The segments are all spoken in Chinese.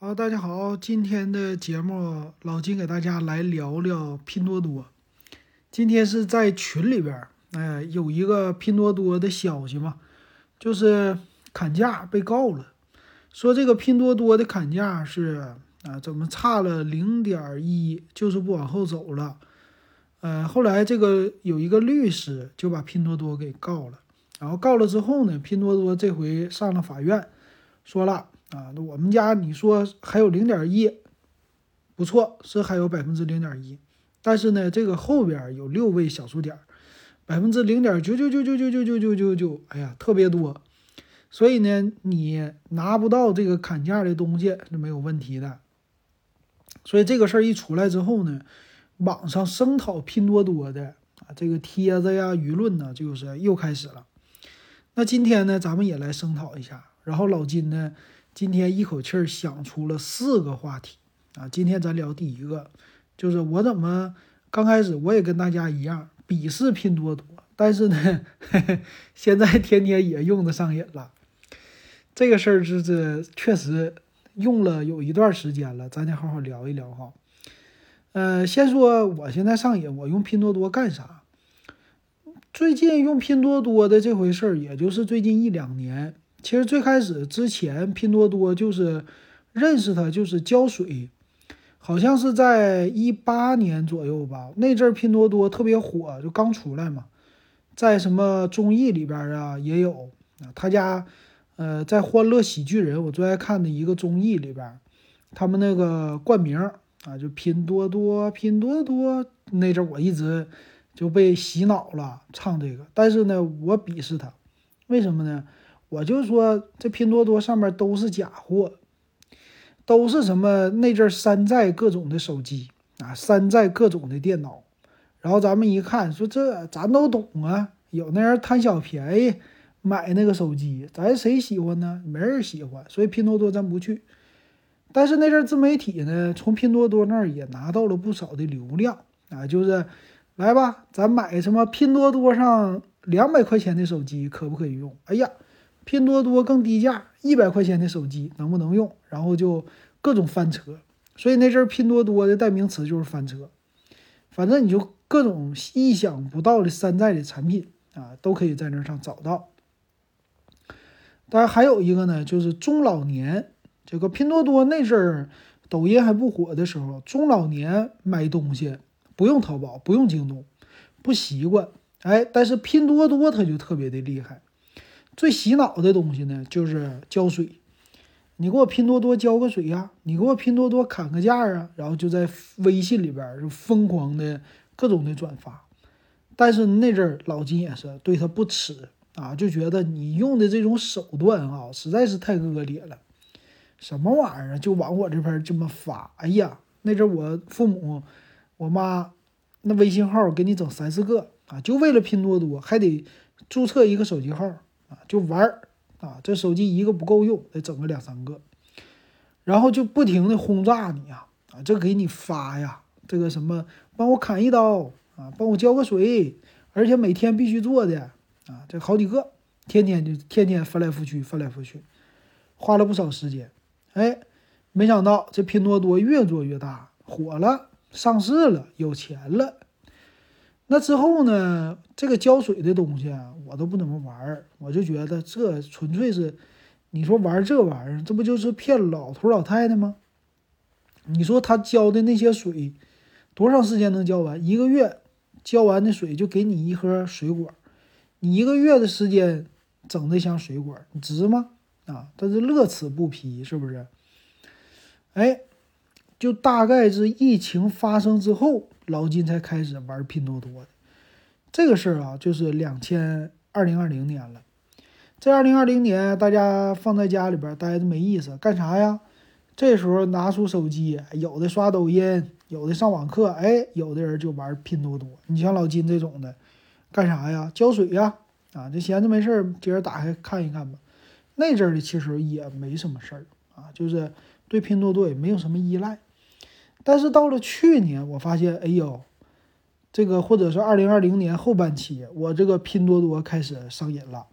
好，大家好，今天的节目老金给大家来聊聊拼多多。今天是在群里边，哎，有一个拼多多的消息嘛，就是砍价被告了，说这个拼多多的砍价是啊，怎么差了零点一，就是不往后走了。呃，后来这个有一个律师就把拼多多给告了，然后告了之后呢，拼多多这回上了法院，说了。啊，那我们家你说还有零点一，不错，是还有百分之零点一，但是呢，这个后边有六位小数点，百分之零点九九九九九九九九九九，哎呀，特别多，所以呢，你拿不到这个砍价的东西是没有问题的。所以这个事儿一出来之后呢，网上声讨拼多多的啊，这个帖子呀、舆论呢，就是又开始了。那今天呢，咱们也来声讨一下，然后老金呢。今天一口气儿想出了四个话题啊！今天咱聊第一个，就是我怎么刚开始我也跟大家一样鄙视拼多多，但是呢，现在天天也用得上瘾了。这个事儿是这确实用了有一段时间了，咱得好好聊一聊哈。呃，先说我现在上瘾，我用拼多多干啥？最近用拼多多的这回事儿，也就是最近一两年。其实最开始之前，拼多多就是认识它，就是胶水，好像是在一八年左右吧。那阵儿拼多多特别火，就刚出来嘛，在什么综艺里边啊也有。他家呃，在《欢乐喜剧人》我最爱看的一个综艺里边，他们那个冠名啊，就拼多多，拼多多。那阵儿我一直就被洗脑了，唱这个。但是呢，我鄙视他，为什么呢？我就说这拼多多上面都是假货，都是什么那阵山寨各种的手机啊，山寨各种的电脑，然后咱们一看说这咱都懂啊，有那人贪小便宜买那个手机，咱谁喜欢呢？没人喜欢，所以拼多多咱不去。但是那阵自媒体呢，从拼多多那儿也拿到了不少的流量啊，就是来吧，咱买什么拼多多上两百块钱的手机可不可以用？哎呀！拼多多更低价，一百块钱的手机能不能用？然后就各种翻车，所以那阵儿拼多多的代名词就是翻车。反正你就各种意想不到的山寨的产品啊，都可以在那上找到。当然还有一个呢，就是中老年这个拼多多那阵儿抖音还不火的时候，中老年买东西不用淘宝，不用京东，不习惯。哎，但是拼多多它就特别的厉害。最洗脑的东西呢，就是浇水。你给我拼多多交个水呀，你给我拼多多砍个价啊，然后就在微信里边就疯狂的各种的转发。但是那阵儿老金也是对他不耻啊，就觉得你用的这种手段啊，实在是太恶劣了。什么玩意儿就往我这边这么发？哎呀，那阵儿我父母、我妈那微信号给你整三四个啊，就为了拼多多还得注册一个手机号。啊，就玩儿啊！这手机一个不够用，得整个两三个，然后就不停的轰炸你呀！啊，这给你发呀，这个什么，帮我砍一刀啊，帮我浇个水，而且每天必须做的啊，这好几个，天天就天天翻来覆去，翻来覆去，花了不少时间。哎，没想到这拼多多越做越大，火了，上市了，有钱了。那之后呢？这个胶水的东西啊，我都不怎么玩儿。我就觉得这纯粹是，你说玩这玩意儿，这不就是骗老头老太太吗？你说他浇的那些水，多长时间能浇完？一个月浇完的水就给你一盒水果，你一个月的时间整这箱水果，你值吗？啊，但是乐此不疲，是不是？哎，就大概是疫情发生之后。老金才开始玩拼多多的这个事儿啊，就是两千二零二零年了。这二零二零年，大家放在家里边待着没意思，干啥呀？这时候拿出手机，有的刷抖音，有的上网课，哎，有的人就玩拼多多。你像老金这种的，干啥呀？浇水呀！啊，这闲着没事儿，今儿打开看一看吧。那阵儿的其实也没什么事儿啊，就是对拼多多也没有什么依赖。但是到了去年，我发现，哎呦，这个或者是二零二零年后半期，我这个拼多多开始上瘾了。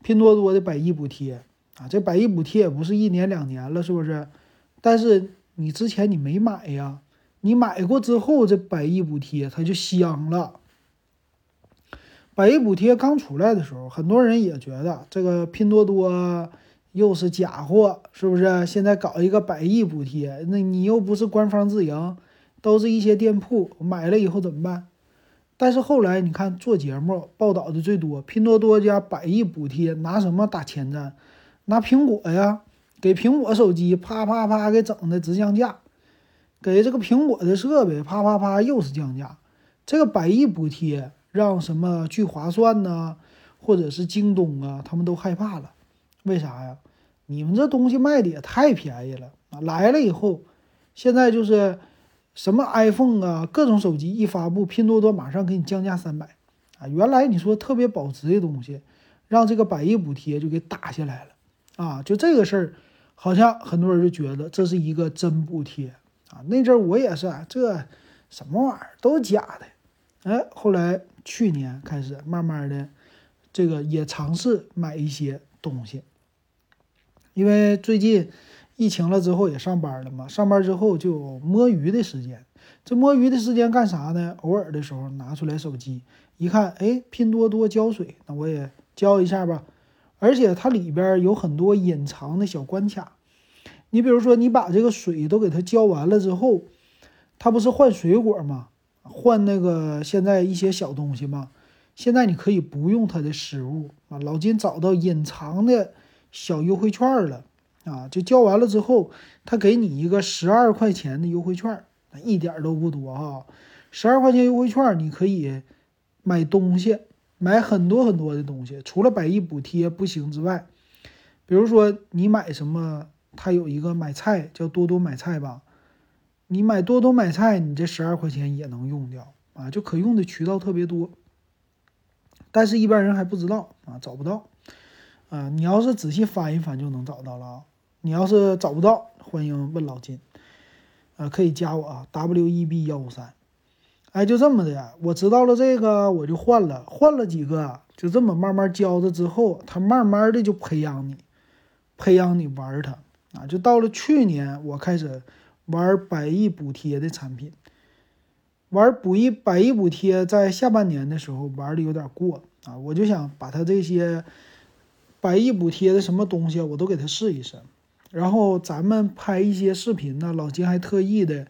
拼多多的百亿补贴啊，这百亿补贴也不是一年两年了，是不是？但是你之前你没买呀，你买过之后这百亿补贴它就香了。百亿补贴刚出来的时候，很多人也觉得这个拼多多又是假货，是不是？现在搞一个百亿补贴，那你又不是官方自营，都是一些店铺买了以后怎么办？但是后来你看做节目报道的最多，拼多多家百亿补贴拿什么打前站？拿苹果呀，给苹果手机啪啪啪给整的直降价，给这个苹果的设备啪啪啪又是降价。这个百亿补贴让什么聚划算呢，或者是京东啊，他们都害怕了。为啥呀？你们这东西卖的也太便宜了啊！来了以后，现在就是。什么 iPhone 啊，各种手机一发布，拼多多马上给你降价三百，啊，原来你说特别保值的东西，让这个百亿补贴就给打下来了，啊，就这个事儿，好像很多人就觉得这是一个真补贴啊。那阵儿我也是，这什么玩意儿都是假的，哎，后来去年开始慢慢的，这个也尝试买一些东西，因为最近。疫情了之后也上班了嘛，上班之后就摸鱼的时间。这摸鱼的时间干啥呢？偶尔的时候拿出来手机一看，哎，拼多多浇水，那我也浇一下吧。而且它里边有很多隐藏的小关卡。你比如说，你把这个水都给它浇完了之后，它不是换水果吗？换那个现在一些小东西吗？现在你可以不用它的食物啊。老金找到隐藏的小优惠券了。啊，就交完了之后，他给你一个十二块钱的优惠券，一点都不多哈。十二块钱优惠券，你可以买东西，买很多很多的东西。除了百亿补贴不行之外，比如说你买什么，他有一个买菜叫多多买菜吧，你买多多买菜，你这十二块钱也能用掉啊，就可用的渠道特别多。但是，一般人还不知道啊，找不到啊。你要是仔细翻一翻，就能找到了啊。你要是找不到，欢迎问老金，呃，可以加我啊，W E B 幺五三，哎，就这么的，我知道了这个，我就换了，换了几个，就这么慢慢教着之后，他慢慢的就培养你，培养你玩它啊，就到了去年，我开始玩百亿补贴的产品，玩补一百亿补贴，在下半年的时候玩的有点过啊，我就想把他这些百亿补贴的什么东西，我都给他试一试。然后咱们拍一些视频呢，老金还特意的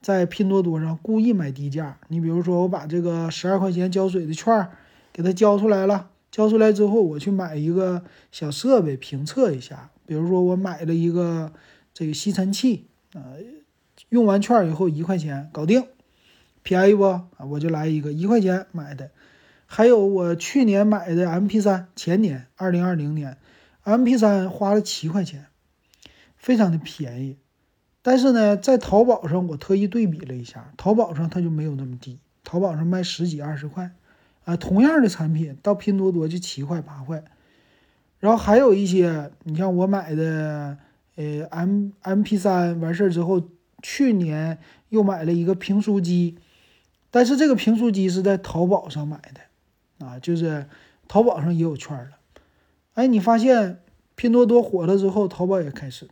在拼多多上故意买低价。你比如说，我把这个十二块钱交水的券儿给他交出来了，交出来之后，我去买一个小设备评测一下。比如说，我买了一个这个吸尘器，呃，用完券以后一块钱搞定，便宜不？啊，我就来一个一块钱买的。还有我去年买的 MP3，前年二零二零年。MP3 花了七块钱。非常的便宜，但是呢，在淘宝上我特意对比了一下，淘宝上它就没有那么低，淘宝上卖十几二十块，啊，同样的产品到拼多多就七块八块，然后还有一些，你像我买的，呃，M M P 三完事儿之后，去年又买了一个评书机，但是这个评书机是在淘宝上买的，啊，就是淘宝上也有券了，哎，你发现拼多多火了之后，淘宝也开始。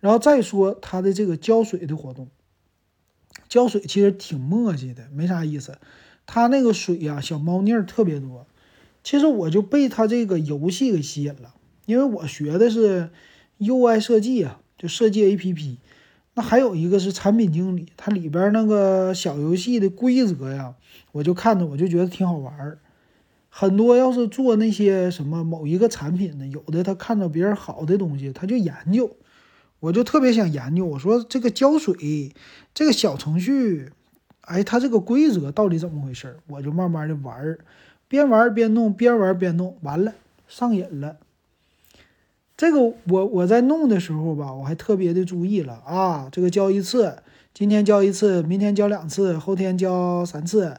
然后再说它的这个浇水的活动，浇水其实挺磨叽的，没啥意思。它那个水呀，小猫腻儿特别多。其实我就被它这个游戏给吸引了，因为我学的是 UI 设计啊，就设计 APP。那还有一个是产品经理，它里边那个小游戏的规则呀，我就看着我就觉得挺好玩儿。很多要是做那些什么某一个产品的，有的他看到别人好的东西，他就研究。我就特别想研究，我说这个浇水这个小程序，哎，它这个规则到底怎么回事？我就慢慢的玩儿，边玩边弄，边玩边弄，完了上瘾了。这个我我在弄的时候吧，我还特别的注意了啊，这个浇一次，今天浇一次，明天浇两次，后天浇三次，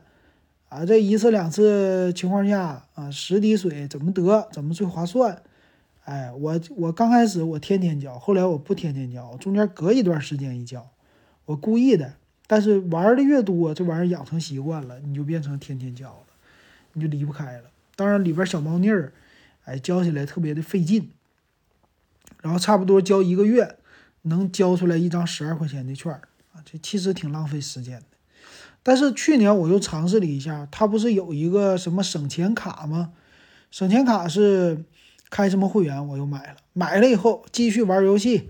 啊，这一次两次情况下啊，十滴水怎么得，怎么最划算？哎，我我刚开始我天天浇，后来我不天天浇，中间隔一段时间一浇，我故意的。但是玩的越多，这玩意儿养成习惯了，你就变成天天浇了，你就离不开了。当然里边小猫腻儿，哎，浇起来特别的费劲。然后差不多浇一个月，能交出来一张十二块钱的券儿啊，这其实挺浪费时间的。但是去年我又尝试了一下，它不是有一个什么省钱卡吗？省钱卡是开什么会员，我又买了，买了以后继续玩游戏，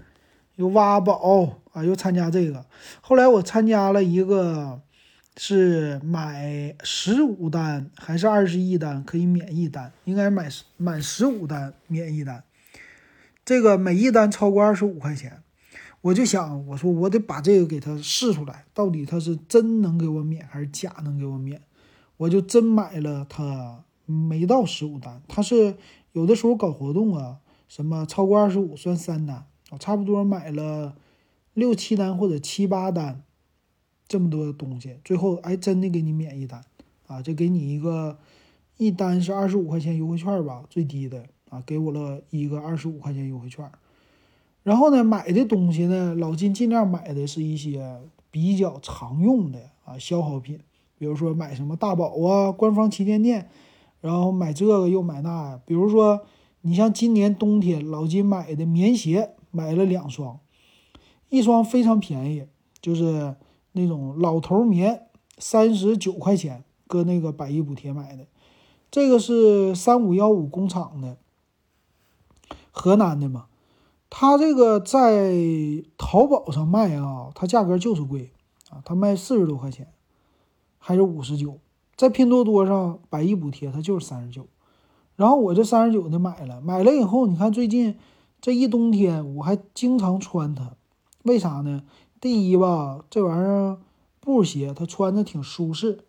又挖宝啊，又参加这个。后来我参加了一个。是买十五单还是二十一单可以免一单？应该买满十五单免一单。这个每一单超过二十五块钱，我就想，我说我得把这个给他试出来，到底他是真能给我免还是假能给我免？我就真买了他，没到十五单，他是有的时候搞活动啊，什么超过二十五算三单，我差不多买了六七单或者七八单。这么多东西，最后哎，真的给你免一单啊！就给你一个一单是二十五块钱优惠券吧，最低的啊，给我了一个二十五块钱优惠券。然后呢，买的东西呢，老金尽量买的是一些比较常用的啊消耗品，比如说买什么大宝啊，官方旗舰店，然后买这个又买那。比如说你像今年冬天，老金买的棉鞋买了两双，一双非常便宜，就是。那种老头棉，三十九块钱，搁那个百亿补贴买的，这个是三五幺五工厂的，河南的嘛。它这个在淘宝上卖啊，它价格就是贵啊，它卖四十多块钱，还是五十九。在拼多多上百亿补贴，它就是三十九。然后我这三十九的买了，买了以后，你看最近这一冬天我还经常穿它，为啥呢？第一吧，这玩意儿布鞋它穿着挺舒适。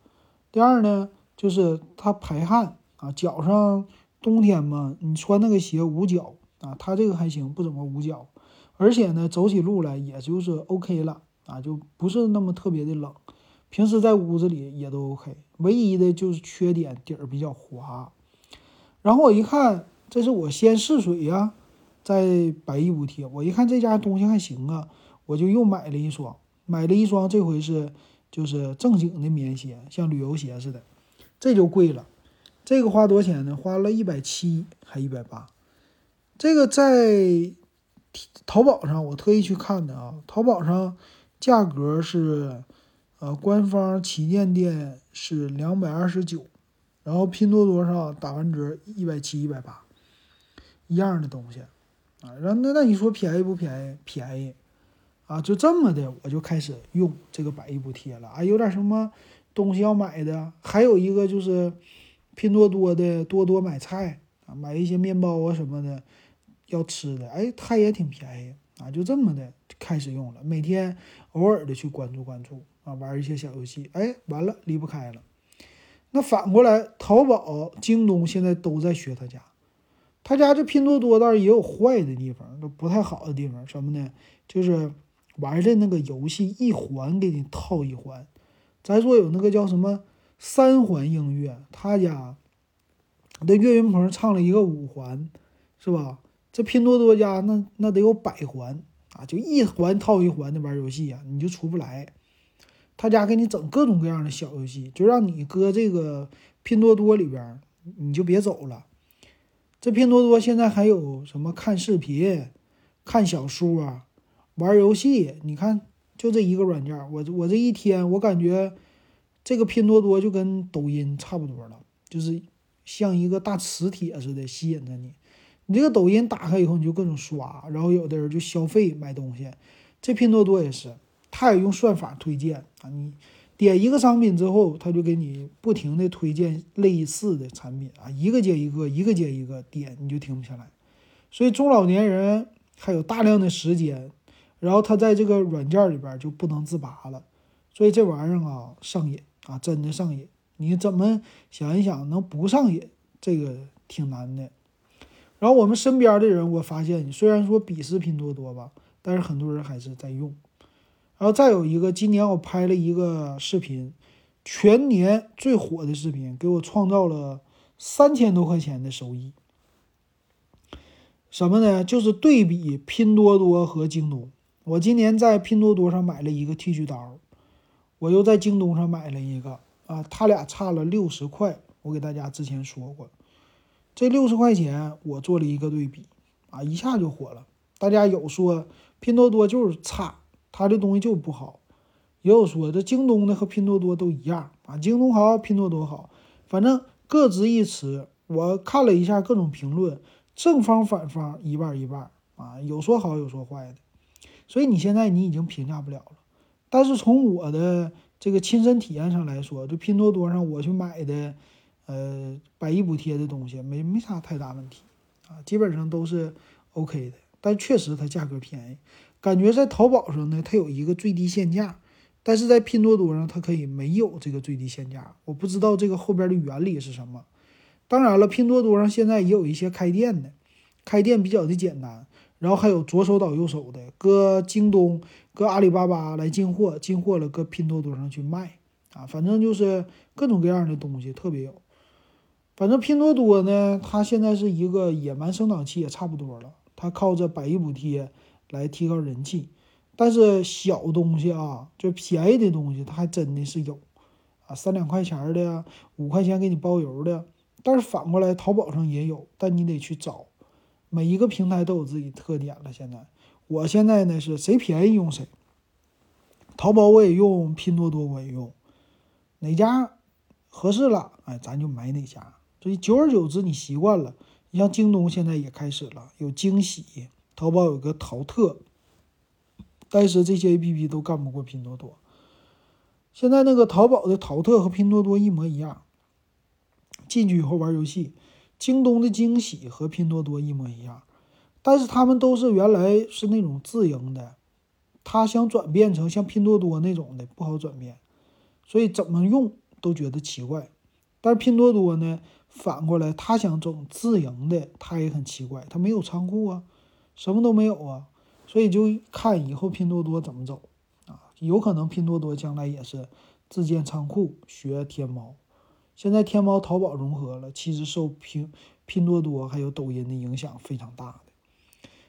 第二呢，就是它排汗啊，脚上冬天嘛，你穿那个鞋捂脚啊，它这个还行，不怎么捂脚。而且呢，走起路来也就是 OK 了啊，就不是那么特别的冷。平时在屋子里也都 OK，唯一的就是缺点底儿比较滑。然后我一看，这是我先试水呀，在百亿补贴，我一看这家东西还行啊。我就又买了一双，买了一双，这回是就是正经的棉鞋，像旅游鞋似的，这就贵了。这个花多少钱呢？花了一百七还一百八。这个在淘宝上我特意去看的啊，淘宝上价格是呃官方旗舰店是两百二十九，然后拼多多上打完折一百七一百八，一样的东西啊。然后那那你说便宜不便宜？便宜。啊，就这么的，我就开始用这个百亿补贴了啊。有点什么东西要买的，还有一个就是拼多多的多多买菜啊，买一些面包啊什么的要吃的，哎，它也挺便宜啊。就这么的开始用了，每天偶尔的去关注关注啊，玩一些小游戏，哎，完了离不开了。那反过来，淘宝、京东现在都在学他家，他家这拼多多倒是也有坏的地方，都不太好的地方，什么呢？就是。玩的那个游戏一环给你套一环，咱说有那个叫什么三环音乐，他家的岳云鹏唱了一个五环，是吧？这拼多多家那那得有百环啊，就一环套一环的玩游戏啊，你就出不来。他家给你整各种各样的小游戏，就让你搁这个拼多多里边，你就别走了。这拼多多现在还有什么看视频、看小说啊？玩游戏，你看，就这一个软件，我我这一天，我感觉这个拼多多就跟抖音差不多了，就是像一个大磁铁似的吸引着你。你这个抖音打开以后，你就各种刷，然后有的人就消费买东西。这拼多多也是，它也用算法推荐啊，你点一个商品之后，它就给你不停的推荐类似的产品啊，一个接一个，一个接一个点，你就停不下来。所以中老年人还有大量的时间。然后他在这个软件里边就不能自拔了，所以这玩意儿啊上瘾啊，真的上瘾。你怎么想一想能不上瘾？这个挺难的。然后我们身边的人，我发现，虽然说鄙视拼多多吧，但是很多人还是在用。然后再有一个，今年我拍了一个视频，全年最火的视频，给我创造了三千多块钱的收益。什么呢？就是对比拼多多和京东。我今年在拼多多上买了一个剃须刀，我又在京东上买了一个啊，他俩差了六十块。我给大家之前说过，这六十块钱我做了一个对比啊，一下就火了大家有说拼多多就是差，它这东西就不好，也有说这京东的和拼多多都一样啊，京东好，拼多多好，反正各执一词。我看了一下各种评论，正方反方一半一半啊，有说好有说坏的，所以你现在你已经评价不了了。但是从我的这个亲身体验上来说，就拼多多上我去买的，呃，百亿补贴的东西没没啥太大问题啊，基本上都是 OK 的。但确实它价格便宜，感觉在淘宝上呢，它有一个最低限价，但是在拼多多上它可以没有这个最低限价，我不知道这个后边的原理是什么。当然了，拼多多上现在也有一些开店的，开店比较的简单，然后还有左手倒右手的，搁京东、搁阿里巴巴来进货，进货了搁拼多多上去卖，啊，反正就是各种各样的东西特别有。反正拼多多呢，它现在是一个野蛮生长期也差不多了，它靠着百亿补贴来提高人气，但是小东西啊，就便宜的东西，它还真的是有，啊，三两块钱的，五块钱给你包邮的。但是反过来，淘宝上也有，但你得去找。每一个平台都有自己特点了。现在，我现在呢是谁便宜用谁。淘宝我也用，拼多多我也用，哪家合适了，哎，咱就买哪家。所以久而久之，你习惯了。你像京东现在也开始了，有惊喜，淘宝有个淘特，但是这些 APP 都干不过拼多多。现在那个淘宝的淘特和拼多多一模一样。进去以后玩游戏，京东的惊喜和拼多多一模一样，但是他们都是原来是那种自营的，他想转变成像拼多多那种的不好转变，所以怎么用都觉得奇怪。但是拼多多呢，反过来他想走自营的，他也很奇怪，他没有仓库啊，什么都没有啊，所以就看以后拼多多怎么走啊，有可能拼多多将来也是自建仓库，学天猫。现在天猫、淘宝融合了，其实受拼拼多多还有抖音的影响非常大的。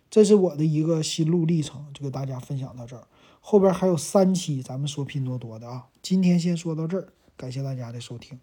这是我的一个心路历程，就给大家分享到这儿。后边还有三期咱们说拼多多的啊，今天先说到这儿，感谢大家的收听。